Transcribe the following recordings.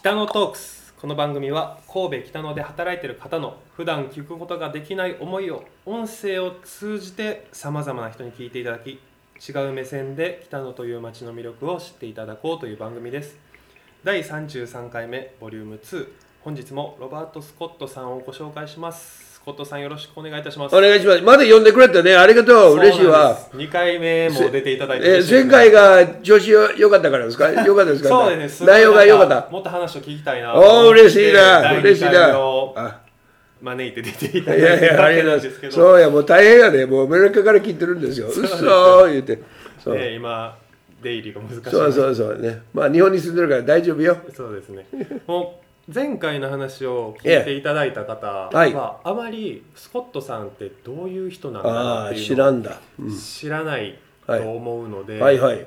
北野トークス。この番組は神戸北野で働いている方の普段聞くことができない思いを音声を通じてさまざまな人に聞いていただき違う目線で北野という街の魅力を知っていただこうという番組です。第33回目ボリューム2本日もロバート・スコットさんをご紹介します。スコットさんよろしくお願いいたしますお願いします。まだ呼んでくれたね。ありがとう。嬉しいわ。2回目も出ていただいてえ嬉しいです前回が調子よ良かったからですか？良かったですか？そうですね内容が良かった？もっと話を聞きたいなおー、嬉しいな。第嬉しいな。をあ招いて出ていただいいやいや、ありがとうございます。そうや、もう大変やね。もうアメリカから聞いてるんですよ。うっそー言って。そうね今出入りが難しいそうそうそうね。まあ日本に住んでるから大丈夫よ。そうですねもう前回の話を聞いていただいた方は、はい。あまりスコットさんってどういう人なんだああ、なって知らんだ。うん。知らないと思うので、はい。はい。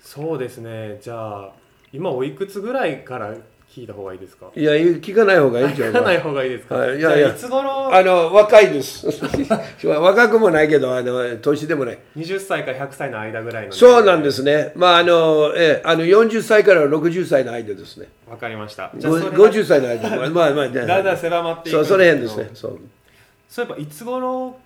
そうですね。じゃあ今おいくつぐらいから聞いた方がいいですか？いや、聞かない方がいいんじゃない聞かない方がいいですか、はいいやいやいつ頃？あの、若いです。若くもないけど、あの、年でもない。20歳から100歳の間ぐらいのそうなんですすね。まあ、あの、ええ、あの、40歳から60歳の間ですね。わかりましたごじゃあそれが50歳の間。まあまあ、まあ、だんだん狭まっていくそう、んその辺ですね。そう。そういえばいつ頃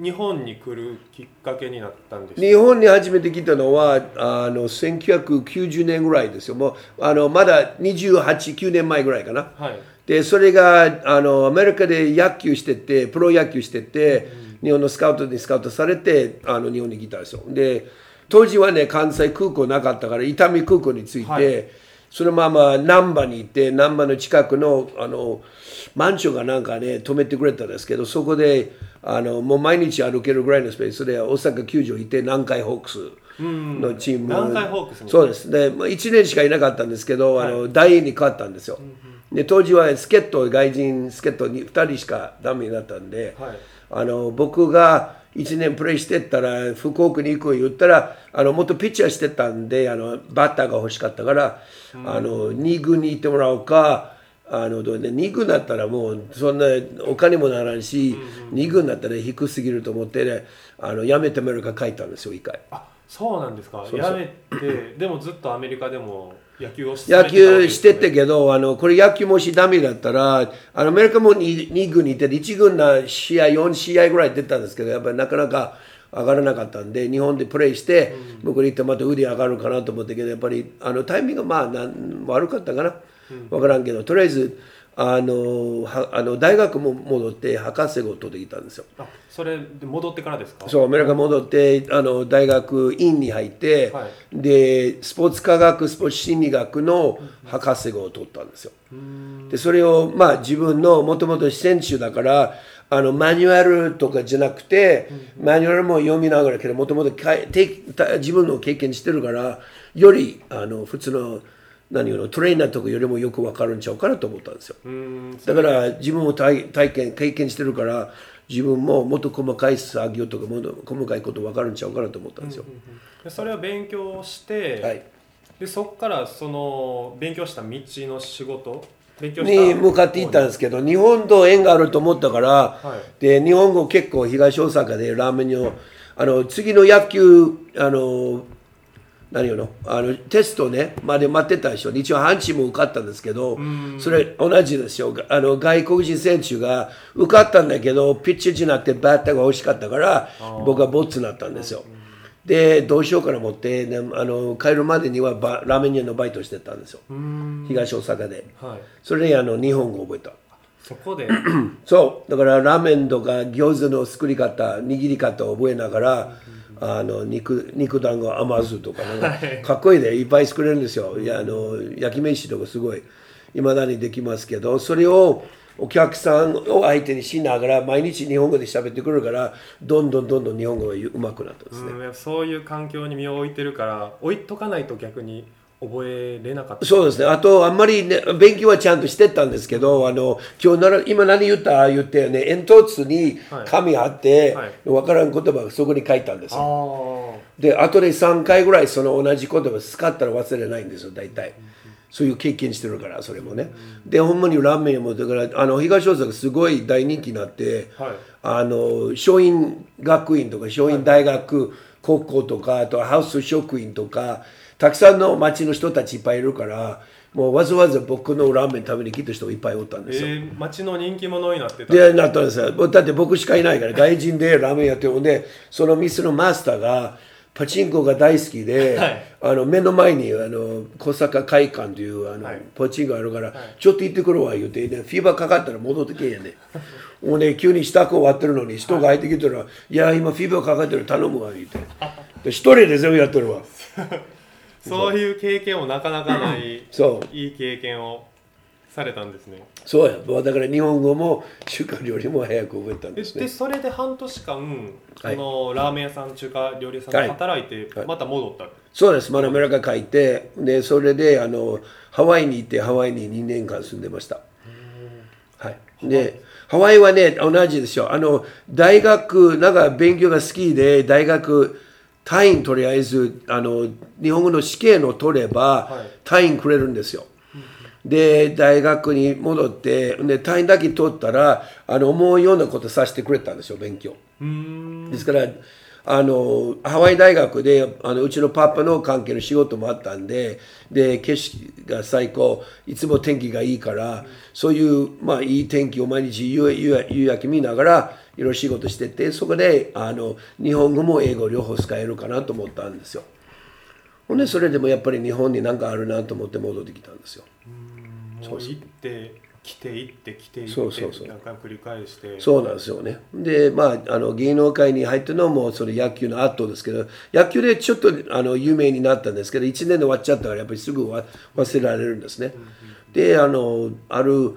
日本に来るきっかけになったんですか？日本に初めて来たのは、あの、1990年ぐらいですよ。もう、あの、まだ28、9年前ぐらいかな。はいで、それが、あの、アメリカで野球してて、プロ野球してて、日本のスカウトにスカウトされて、あの、日本に来たんですよ。で、当時はね、関西空港なかったから、伊丹空港に着いて、はいそのまま難波に行って、難波の近くの、あの、マンションがなんかね、止めてくれたんですけど、そこで、あの、もう毎日歩けるぐらいのスペースで、大阪球場行って、南海ホークスのチーム。南海ホークスにそうです。で、まあ、1年しかいなかったんですけど、あの、大に変わったんですよ。で、当時は助っ人、外人助っ人に2人しかダメになったんで、はいあの、僕が1年プレイしてったら、福岡に行く言ったら、あの、もっとピッチャーしてたんで、あの、バッターが欲しかったから、あの、2軍に行ってもらおうか、あの、どうね、2軍だったらもう、そんなお金もならんし、2軍だったら低すぎると思ってね、あの、やめてアメリカ帰ったんですよ、一回。あそうなんですか？そうそう。やめて。でもずっとアメリカでも野球をし野球しててけけど、あの、これ野球もしダメだったら、あの、アメリカも 2, 2軍にいて、1軍な試合、4試合ぐらい出たんですけど、やっぱりなかなか上がらなかったんで、日本でプレーして、向こうに行ってまた腕上がるかなと思ったけど、やっぱり、あの、タイミングがまあなん、悪かったかな。わからんけど、とりあえず、あの、はあの大学も戻って、博士号を取ってきたんですよ。あそれで戻ってからですか？そうアメリカ戻ってあの大学院に入って、はい。でスポーツ科学スポーツ心理学の博士号を取ったんですよ。でそれをまあ自分のもともと選手だからあのマニュアルとかじゃなくて、マニュアルも読みながらけどもともと自分の経験してるからよりあの普通の何言うのトレーナーとかよりもよく分かるんちゃうかなと思ったんですよ。だから自分も体体験経験してるから自分ももっと細かい作業とかもっと細かいこと分かるんちゃうかなと思ったんですよ。でそれを勉強して、はい、でそこからその勉強した道の仕事？に向かっていったんですけど日本と縁があると思ったから、はい。で日本語結構東大阪でラーメンをあの次の野球あの何言うの？あのテストね。まで待ってたでしょ一応阪神も受かったんですけどそれ同じですよ。あの外国人選手が受かったんだけどピッチじゃなくてバッターが欲しかったから僕はボツになったんですよ。でどうしようかな思って、ね、あの帰るまでにはバラーメン屋のバイトしてたんですよ。東大阪で。はい。それであの日本語覚えた。そこで？そう。だからラーメンとか餃子の作り方握り方を覚えながら、あの肉肉団子甘酢とかなんかかっこいいでいっぱい作れるんですよ。いやあの焼き飯とかすごいいまだにできますけどそれをお客さんを相手にしながら毎日日本語で喋ってくるからどんどんどんどん日本語がうまくなったんですね、うんそういう環境に身を置いてるから置いとかないと逆に覚えれなかったそうですね。あと、あんまりね、勉強はちゃんとしてたんですけど、あの、今日なら、今何言った言ってね、煙突に紙あって、はいわからん言葉がそこに書いたんですあよ。あで、後で3回ぐらいその同じ言葉使ったら忘れないんですよ、大体。そういう経験してるから、それもね。で、ほんまにラーメンも、だから、あの、東大阪すごい大人気になって、はいあの、松院学院とか、松院大学、高校とか、あとハウス職員とか、たくさんの町の人たちいっぱいいるからもうわざわざ僕のラーメン食べに来た人いっぱいおったんですよ、えー、町の人気者になってた。でなったんですよ。だって僕しかいないから外人でラーメンやって。るんでその店のマスターがパチンコが大好きで、はい。あの目の前にあの小坂会館というあの、はい。パチンコあるから、ちょっと行ってくるわ言うて、ね、フィーバーかかったら戻ってけえやねもうね急に支度終わってるのに人が入ってきたら「い。や今フィーバーかかってる頼むわ」言うて。で一人で全部やってるわ そう。いう経験もなかなかないそう。いい経験をされたんですね。そうや。だから日本語も中華料理も早く覚えたんでですね。でそれで半年間はい。そのラーメン屋さん中華料理屋さんで働いてはい。また戻った、そうです、マナメラカ書いて、で、それで、あの、ハワイに行って、ハワイに2年間住んでました。はい。で、ハワイはね、同じですよ。あの、大学、なんか勉強が好きで、大学、単位とりあえず、あの、日本語の試験を取ればはい、単位くれるんですよ。で、大学に戻って、で、単位だけ取ったら、あの、思うようなことさせてくれたんですよ、勉強。ですからあのハワイ大学であのうちのパパの関係の仕事もあったんでで景色が最高いつも天気がいいから、そういう、まあ、いい天気を毎日夕夕夕焼け見ながらいろいろ仕事しててそこであの日本語も英語両方使えるかなと思ったんですよ。ほんでそれでもやっぱり日本に何かあるなと思って戻ってきたんですよ。もう行って来て行って来て行ってそうなんですよね。で、まあ、あの芸能界に入ったのもその野球の後ですけど、野球でちょっとあの有名になったんですけど、1年で終わっちゃったから、やっぱりすぐわ忘れられるんですね。で、あの、ある、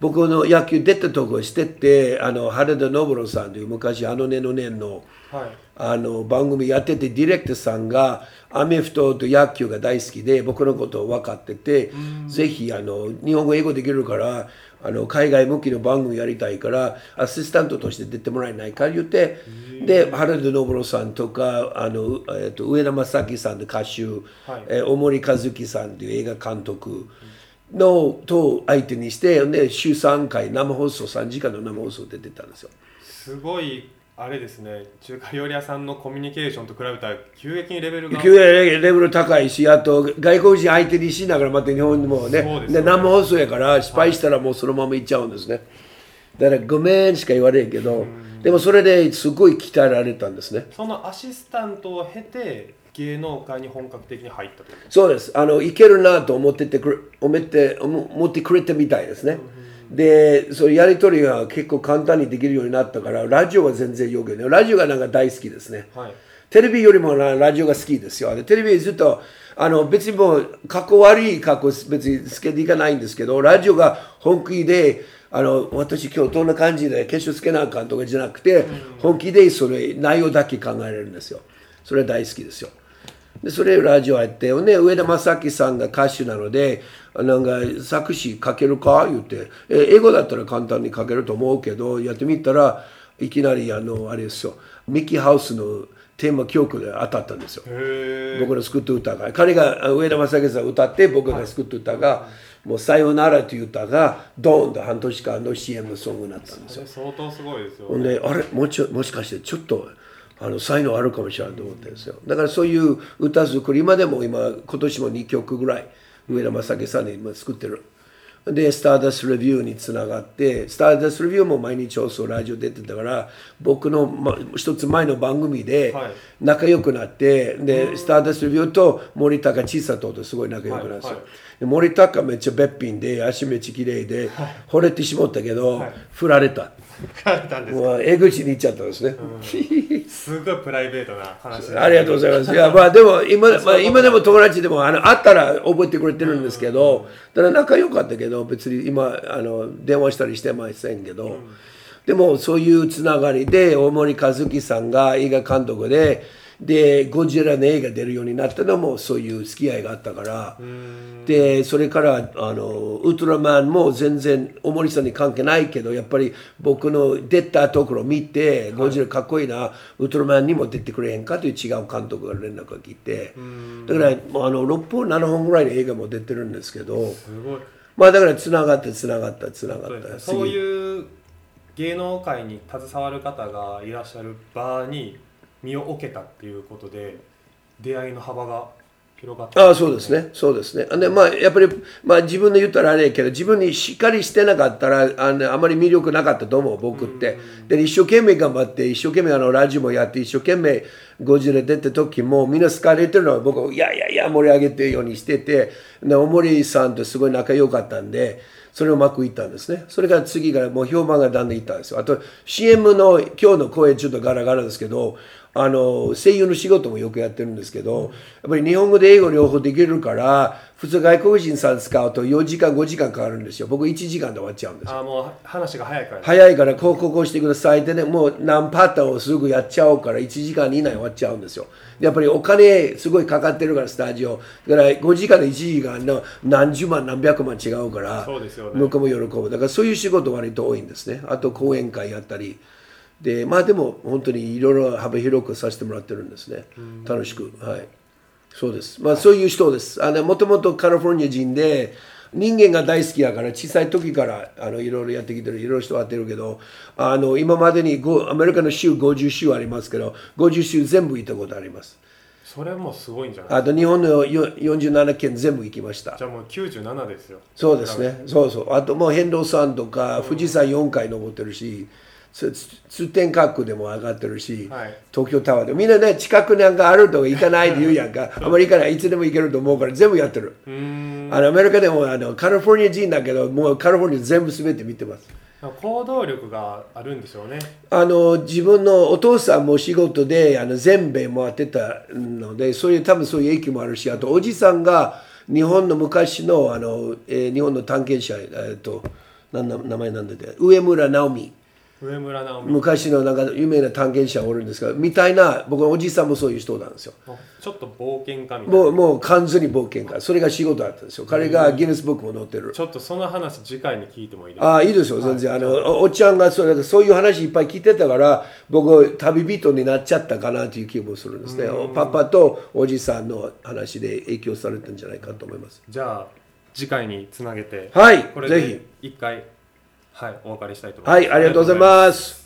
僕の野球出たとこしてって、あの原田信郎さんという昔、あのねのねの、はい。あの番組やっててディレクターさんがアメフトと野球が大好きで僕のことを分かっててぜひあの日本語英語できるからあの海外向きの番組やりたいからアシスタントとして出てもらえないか言ってで原田信郎さんとかあの、えっと上田正樹さんと歌手、はい。えー大森和樹さんという映画監督のと相手にしてで週3回生放送3時間の生放送で出たんですよ。すごいあれですね中華料理屋さんのコミュニケーションと比べたら急激にレベルが急にレベル高いし、あと外国人相手にしながらまた日本にもね、でねで生放送やから失敗したらもうそのまま行っちゃうんですね。だからごめんしか言われんけど、でもそれですごい鍛えられたんですね。そのアシスタントを経て芸能界に本格的に入ったとそうです。あの、いけるなと思っててくれ、思って、思思ってくれてみたいですね。で、そういうやり取りが結構簡単にできるようになったから、ラジオは全然よくね。ラジオがなんか大好きですね。はいテレビよりもなラジオが好きですよ。でテレビずっとあの別にもうかっこ悪い格好別につけていかないんですけど、ラジオが本気で、あの私今日どんな感じで化粧つけなあかんとかじゃなくて、本気でそれ内容だけ考えれるんですよ。それ大好きですよ。でそれラジオやって、ね、上田正樹さんが歌手なのでなんか作詞書けるか？言って。え英語だったら簡単に書けると思うけどやってみたらいきなりあのあれですよ。ミッキーハウスのテーマ曲で当たったんですよ。僕の作った歌が。彼が上田正樹さんが歌って僕が作った歌が「もうさよなら」という歌がドーンと半年間の CM ソングになったんですよ。相当すごいですよほんであれ？もうちょもしかしてちょっとあの才能あるかもしれないと思ってるんですよ。だからそういう歌作りまでも今今年も2曲ぐらい上田正樹さんに今作ってるでスターダスレビューにつながってスターダスレビューも毎日放送ラジオ出てたから僕の、ま、一つ前の番組ではい。仲良くなって、でスターダスレビューと森高千里とすごい仲良くなるんですよ、はいはい。で森高めっちゃべっぴんで足めっちゃ綺麗で、惚れてしまったけど、はい。振られた。書いたんですもう江口に行っちゃったんですね。すごいプライベートな話でありがとうございます。いや、まあでも今、まあ、今でも友達でもあの会ったら覚えてくれてるんですけど、ただ仲良かったけど、別に今、あの電話したりしてませんけど、でもそういうつながりで、大森和樹さんが映画監督で、で、ゴジラの映画出るようになったのもそういう付き合いがあったから、でそれからあのウルトラマンも全然大森さんに関係ないけどやっぱり僕の出たところを見て、ゴジラかっこいいなウルトラマンにも出てくれへんかという違う監督が連絡が来てだからあの6本7本ぐらいの映画も出てるんですけどすごいまあだからつながってつながったつながった。そうういう芸能界に携わる方がいらっしゃる場に身を置けたっていうことで出会いの幅が広がったああそうですね、そうですね。でまあ、やっぱり、まあ、自分で言ったらあれやけど、自分にしっかりしてなかったら、あのあまり魅力なかったと思う、僕って。で、一生懸命頑張って、一生懸命あのラジオもやって、一生懸命ゴジラ出た時も、みんな好かれてるのは僕、いやいやいや、盛り上げてるようにしてて、で、大森さんとすごい仲良かったんで、それをうまくいったんですね。それから次がもう評判がだんだんいったんですよ。あと CM の今日の声ちょっとガラガラですけど、あの声優の仕事もよくやってるんですけど、やっぱり日本語で英語両方できるから、普通外国人さん使うと4時間5時間かかるんですよ。僕1時間で終わっちゃうんですよ。ああもう話が早いから、早いからこうこうこうしてくださいってねもう何パターンをすぐやっちゃおうから1時間以内終わっちゃうんですよでやっぱりお金すごいかかってるからスタジオだから5時間と1時間の何十万何百万違うからそうですよね向こうも喜ぶだからそういう仕事割と多いんですねあと講演会やったりでまあでも本当にいろいろ幅広くさせてもらってるんですね楽しくはいそうです。まあそういう人です。あのもともとカリフォルニア人で人間が大好きだから小さい時からあのいろいろやってきてるいろいろ人会ってるけどあの今までにごアメリカの州50州ありますけど50州全部行ったことあります。それもすごいんじゃない？あと日本のよ47県全部行きましたじ。ゃあもう97ですよそうですね。そうそう。あともう変動山とか富士山4回登ってるし。つつ通天閣でも上がってるし、はい。東京タワーでみんなね近くなんかあると行かないで言うやんか。あまり行かないいつでも行けると思うから全部やってる。あのアメリカでもあのカリフォルニア人だけどもうカリフォルニア全部全て見てます。行動力があるんでしょうね。あの自分のお父さんも仕事であの全米回ってたのでそういう多分そういう影響もあるしあとおじさんが日本の昔のあの、えー日本の探検者、えー、となんな名前なんだっけ？上村直美上村直美。昔のなんか有名な探検者おるんですがみたいな僕のおじさんもそういう人なんですよ。ちょっと冒険家みたいな。もうもう完全に冒険家。それが仕事だったんですよ。彼がギネスブックも載ってる。ちょっとその話次回に聞いてもいいですか？ああいいですよ全然、あのおおっちゃんがそれそういう話いっぱい聞いてたから僕旅人になっちゃったかなという気もするんですね。パパとおじさんの話で影響されたんじゃないかと思います。じゃあ次回につなげてはいこれぜで一回はいお別れしたいと思います。はいありがとうございます。